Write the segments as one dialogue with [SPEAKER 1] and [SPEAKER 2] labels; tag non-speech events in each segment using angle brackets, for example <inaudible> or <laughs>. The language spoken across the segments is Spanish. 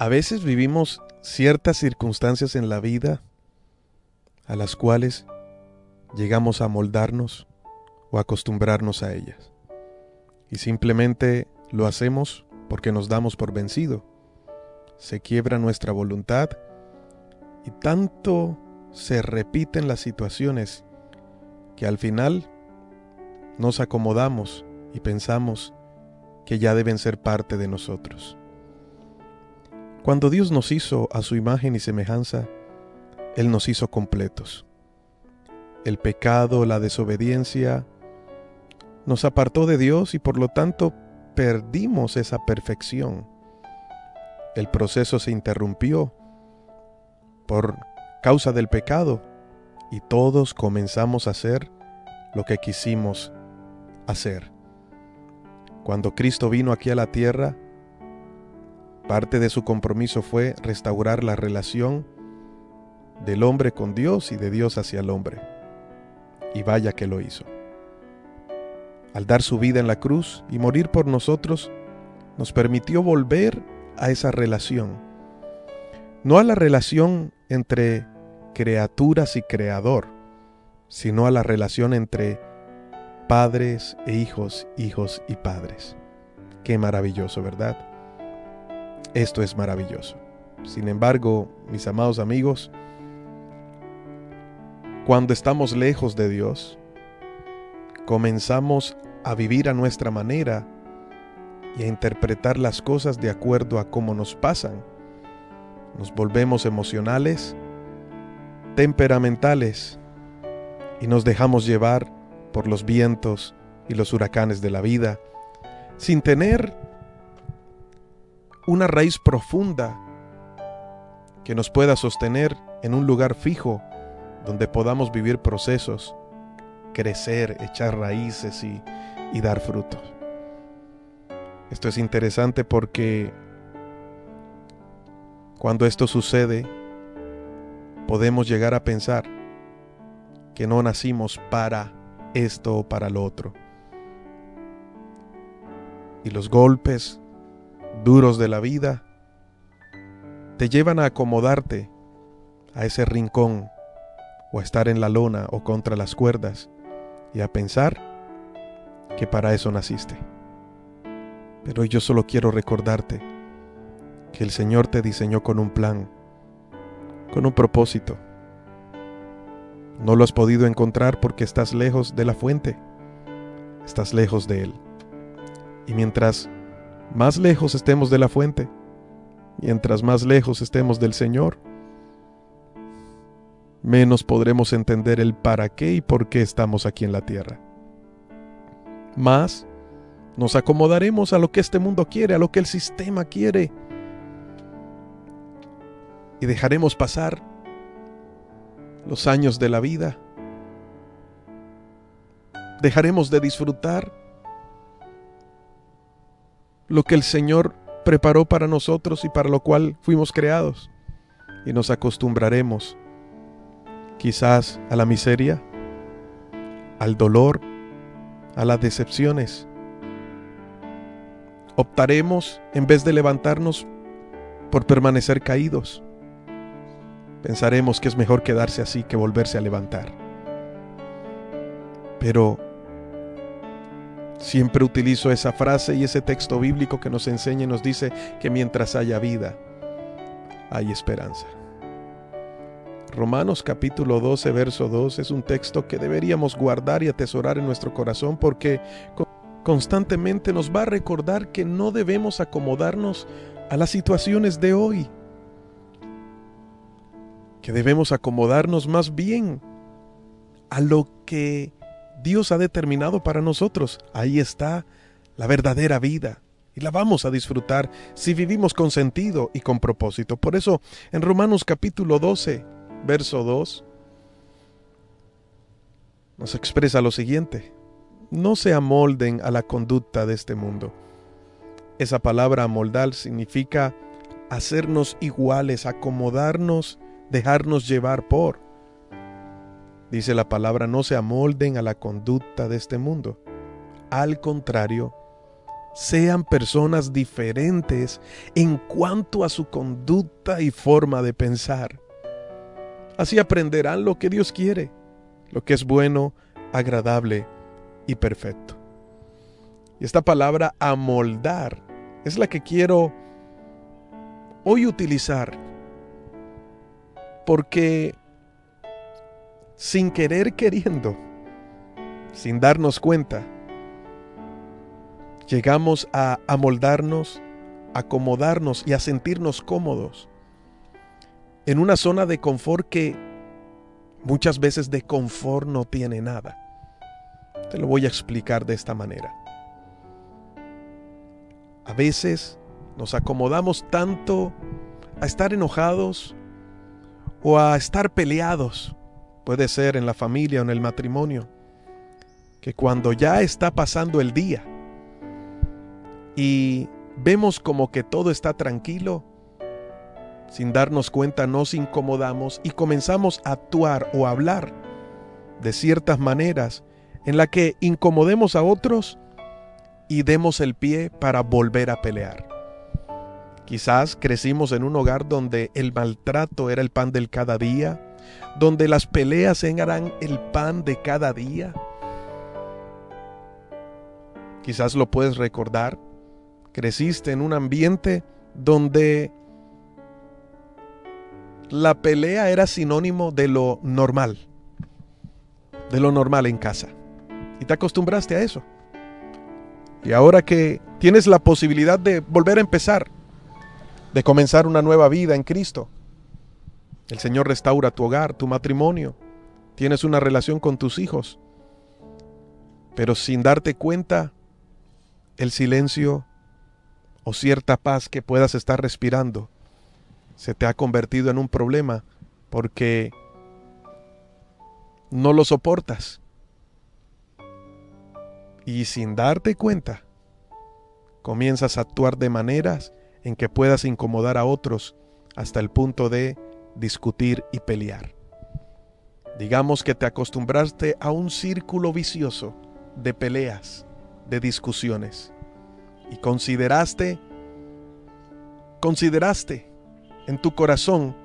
[SPEAKER 1] A veces vivimos ciertas circunstancias en la vida a las cuales llegamos a moldarnos o acostumbrarnos a ellas. Y simplemente lo hacemos porque nos damos por vencido. Se quiebra nuestra voluntad y tanto se repiten las situaciones que al final nos acomodamos y pensamos que ya deben ser parte de nosotros. Cuando Dios nos hizo a su imagen y semejanza, Él nos hizo completos. El pecado, la desobediencia, nos apartó de Dios y por lo tanto perdimos esa perfección. El proceso se interrumpió por causa del pecado y todos comenzamos a hacer lo que quisimos hacer. Cuando Cristo vino aquí a la tierra, Parte de su compromiso fue restaurar la relación del hombre con Dios y de Dios hacia el hombre. Y vaya que lo hizo. Al dar su vida en la cruz y morir por nosotros, nos permitió volver a esa relación. No a la relación entre criaturas y creador, sino a la relación entre padres e hijos, hijos y padres. Qué maravilloso, ¿verdad? Esto es maravilloso. Sin embargo, mis amados amigos, cuando estamos lejos de Dios, comenzamos a vivir a nuestra manera y a interpretar las cosas de acuerdo a cómo nos pasan. Nos volvemos emocionales, temperamentales y nos dejamos llevar por los vientos y los huracanes de la vida, sin tener una raíz profunda que nos pueda sostener en un lugar fijo donde podamos vivir procesos, crecer, echar raíces y, dar frutos. Esto es interesante porque cuando esto sucede, podemos llegar a pensar que no nacimos para esto o para lo otro. Y los golpes, duros de la vida te llevan a acomodarte a ese rincón o a estar en la lona o contra las cuerdas y a pensar que para eso naciste. Pero yo solo quiero recordarte que el Señor te diseñó con un plan, con un propósito. No lo has podido encontrar porque estás lejos de la fuente, estás lejos de Él. Y mientras más lejos estemos de la fuente, mientras más lejos estemos del Señor, menos podremos entender el para qué y por qué estamos aquí en la tierra. Más nos acomodaremos a lo que este mundo quiere, a lo que el sistema quiere. Y dejaremos pasar los años de la vida. Dejaremos de disfrutar lo que el Señor preparó para nosotros y para lo cual fuimos creados. Y nos acostumbraremos quizás a la miseria, al dolor, a las decepciones. Optaremos, en vez de levantarnos, por permanecer caídos. Pensaremos que es mejor quedarse así que volverse a levantar. Pero Siempre utilizo esa frase y ese texto bíblico que nos enseña y nos dice que mientras haya vida, hay esperanza. Romanos capítulo 12, verso 2 es un texto que deberíamos guardar y atesorar en nuestro corazón porque constantemente nos va a recordar que no debemos acomodarnos a las situaciones de hoy, que debemos acomodarnos más bien a lo que Dios ha determinado para nosotros. Ahí está la verdadera vida. Y la vamos a disfrutar si vivimos con sentido y con propósito. Por eso en Romanos capítulo 12, verso 2, nos expresa lo siguiente. No se amolden a la conducta de este mundo. Esa palabra amoldar significa hacernos iguales, acomodarnos, dejarnos llevar por. Dice la palabra, no se amolden a la conducta de este mundo. Al contrario, sean personas diferentes en cuanto a su conducta y forma de pensar. Así aprenderán lo que Dios quiere, lo que es bueno, agradable y perfecto. Y esta palabra amoldar es la que quiero hoy utilizar porque sin querer queriendo, sin darnos cuenta, llegamos a amoldarnos, acomodarnos y a sentirnos cómodos en una zona de confort que muchas veces de confort no tiene nada. Te lo voy a explicar de esta manera. A veces nos acomodamos tanto a estar enojados o a estar peleados, puede ser en la familia o en el matrimonio, que cuando ya está pasando el día y vemos como que todo está tranquilo, sin darnos cuenta nos incomodamos y comenzamos a actuar o hablar de ciertas maneras en la que incomodemos a otros y demos el pie para volver a pelear. Quizás crecimos en un hogar donde el maltrato era el pan del cada día, donde las peleas eran el pan de cada día. Quizás lo puedes recordar. Creciste en un ambiente donde la pelea era sinónimo de lo normal, de lo normal en casa. Y te acostumbraste a eso. Y ahora que tienes la posibilidad de volver a empezar, de comenzar una nueva vida en Cristo, el Señor restaura tu hogar, tu matrimonio, tienes una relación con tus hijos, pero sin darte cuenta, el silencio o cierta paz que puedas estar respirando se te ha convertido en un problema porque no lo soportas. Y sin darte cuenta, comienzas a actuar de maneras en que puedas incomodar a otros hasta el punto de discutir y pelear. Digamos que te acostumbraste a un círculo vicioso de peleas, de discusiones, y consideraste, consideraste en tu corazón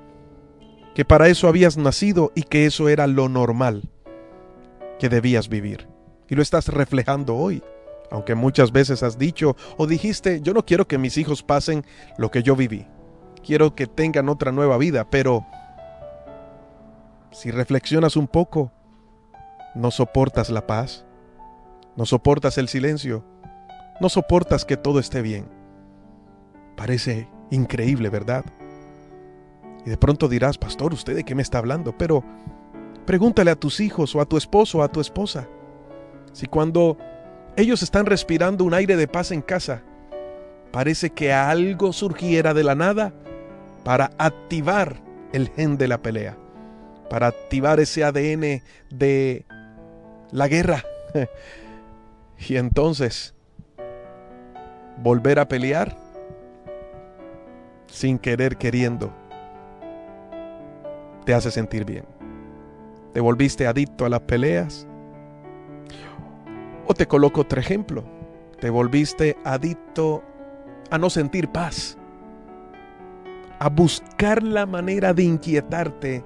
[SPEAKER 1] que para eso habías nacido y que eso era lo normal que debías vivir y lo estás reflejando hoy. Aunque muchas veces has dicho o dijiste, yo no quiero que mis hijos pasen lo que yo viví. Quiero que tengan otra nueva vida, pero si reflexionas un poco, no soportas la paz, no soportas el silencio, no soportas que todo esté bien. Parece increíble, ¿verdad? Y de pronto dirás, pastor, ¿usted de qué me está hablando? Pero pregúntale a tus hijos o a tu esposo o a tu esposa. Si cuando ellos están respirando un aire de paz en casa, parece que algo surgiera de la nada para activar el gen de la pelea, para activar ese ADN de la guerra. <laughs> y entonces, volver a pelear sin querer queriendo, te hace sentir bien. Te volviste adicto a las peleas o te coloco otro ejemplo. Te volviste adicto a no sentir paz, a buscar la manera de inquietarte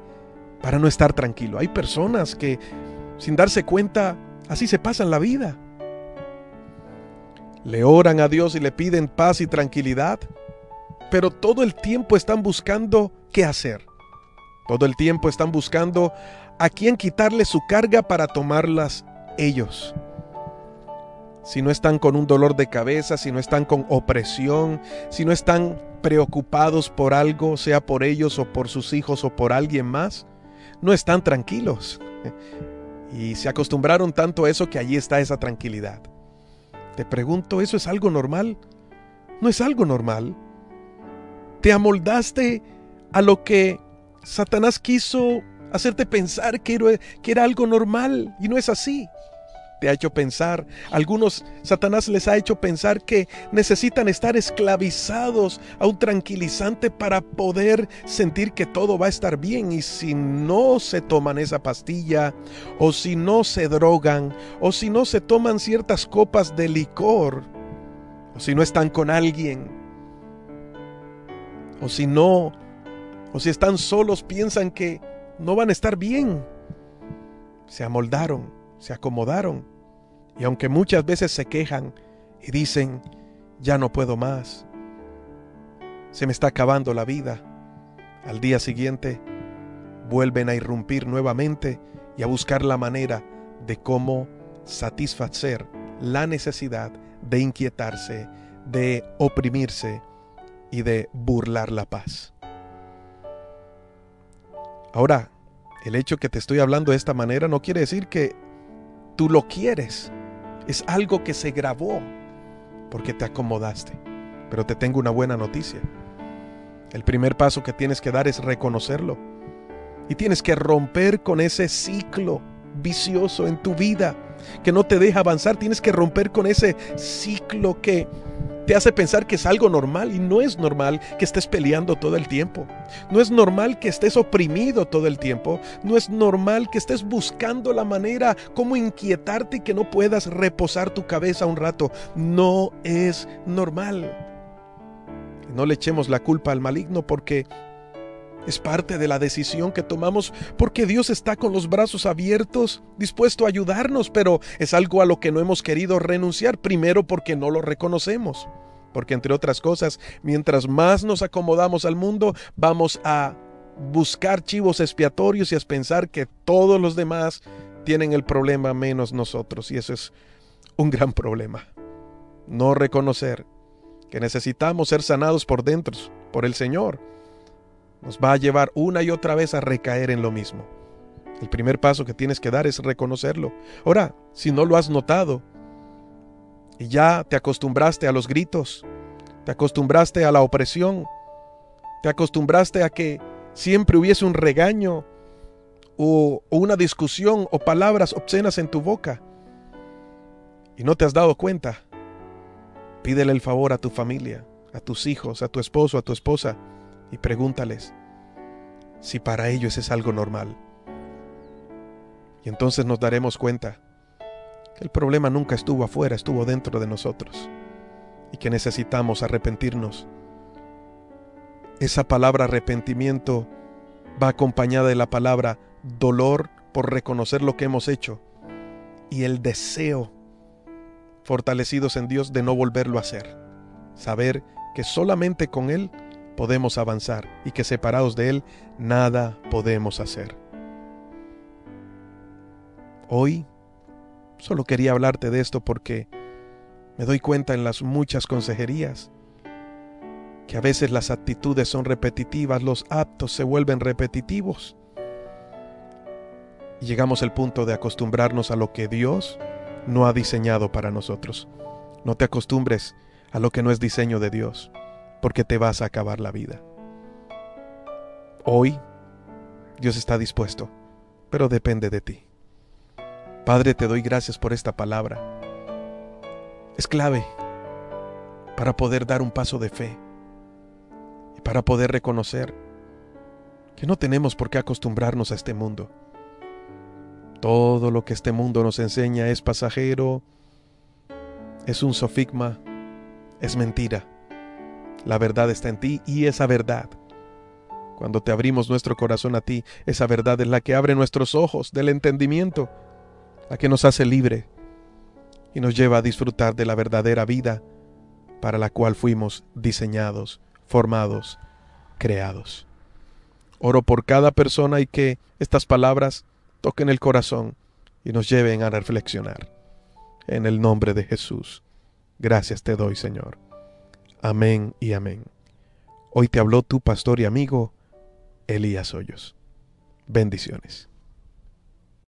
[SPEAKER 1] para no estar tranquilo. Hay personas que sin darse cuenta así se pasan la vida. Le oran a Dios y le piden paz y tranquilidad, pero todo el tiempo están buscando qué hacer. Todo el tiempo están buscando a quién quitarle su carga para tomarlas ellos si no están con un dolor de cabeza, si no están con opresión, si no están preocupados por algo, sea por ellos o por sus hijos o por alguien más, no están tranquilos. Y se acostumbraron tanto a eso que allí está esa tranquilidad. Te pregunto, ¿eso es algo normal? No es algo normal. Te amoldaste a lo que Satanás quiso hacerte pensar que era, algo normal y no es así te ha hecho pensar, algunos Satanás les ha hecho pensar que necesitan estar esclavizados a un tranquilizante para poder sentir que todo va a estar bien. Y si no se toman esa pastilla o si no se drogan o si no se toman ciertas copas de licor o si no están con alguien, o si no, o si están solos, piensan que no van a estar bien. Se amoldaron, se acomodaron, y aunque muchas veces se quejan y dicen, ya no puedo más, se me está acabando la vida, al día siguiente vuelven a irrumpir nuevamente y a buscar la manera de cómo satisfacer la necesidad de inquietarse, de oprimirse y de burlar la paz. Ahora, el hecho que te estoy hablando de esta manera no quiere decir que tú lo quieres. Es algo que se grabó porque te acomodaste. Pero te tengo una buena noticia. El primer paso que tienes que dar es reconocerlo. Y tienes que romper con ese ciclo vicioso en tu vida que no te deja avanzar. Tienes que romper con ese ciclo que te hace pensar que es algo normal y no es normal que estés peleando todo el tiempo. No es normal que estés oprimido todo el tiempo. No es normal que estés buscando la manera como inquietarte y que no puedas reposar tu cabeza un rato. No es normal. No le echemos la culpa al maligno porque es parte de la decisión que tomamos porque Dios está con los brazos abiertos, dispuesto a ayudarnos, pero es algo a lo que no hemos querido renunciar, primero porque no lo reconocemos. Porque entre otras cosas, mientras más nos acomodamos al mundo, vamos a buscar chivos expiatorios y a pensar que todos los demás tienen el problema menos nosotros. Y eso es un gran problema. No reconocer que necesitamos ser sanados por dentro, por el Señor nos va a llevar una y otra vez a recaer en lo mismo. El primer paso que tienes que dar es reconocerlo. Ahora, si no lo has notado y ya te acostumbraste a los gritos, te acostumbraste a la opresión, te acostumbraste a que siempre hubiese un regaño o, una discusión o palabras obscenas en tu boca y no te has dado cuenta, pídele el favor a tu familia, a tus hijos, a tu esposo, a tu esposa y pregúntales si para ellos es algo normal. Y entonces nos daremos cuenta que el problema nunca estuvo afuera, estuvo dentro de nosotros y que necesitamos arrepentirnos. Esa palabra arrepentimiento va acompañada de la palabra dolor por reconocer lo que hemos hecho y el deseo fortalecidos en Dios de no volverlo a hacer. Saber que solamente con Él podemos avanzar y que separados de Él nada podemos hacer. Hoy solo quería hablarte de esto porque me doy cuenta en las muchas consejerías que a veces las actitudes son repetitivas, los actos se vuelven repetitivos. Y llegamos al punto de acostumbrarnos a lo que Dios no ha diseñado para nosotros. No te acostumbres a lo que no es diseño de Dios porque te vas a acabar la vida. Hoy Dios está dispuesto, pero depende de ti. Padre, te doy gracias por esta palabra. Es clave para poder dar un paso de fe y para poder reconocer que no tenemos por qué acostumbrarnos a este mundo. Todo lo que este mundo nos enseña es pasajero, es un sofigma, es mentira. La verdad está en ti y esa verdad. Cuando te abrimos nuestro corazón a ti, esa verdad es la que abre nuestros ojos del entendimiento, la que nos hace libre y nos lleva a disfrutar de la verdadera vida para la cual fuimos diseñados, formados, creados. Oro por cada persona y que estas palabras toquen el corazón y nos lleven a reflexionar. En el nombre de Jesús. Gracias te doy, Señor. Amén y amén. Hoy te habló tu pastor y amigo Elías Hoyos. Bendiciones.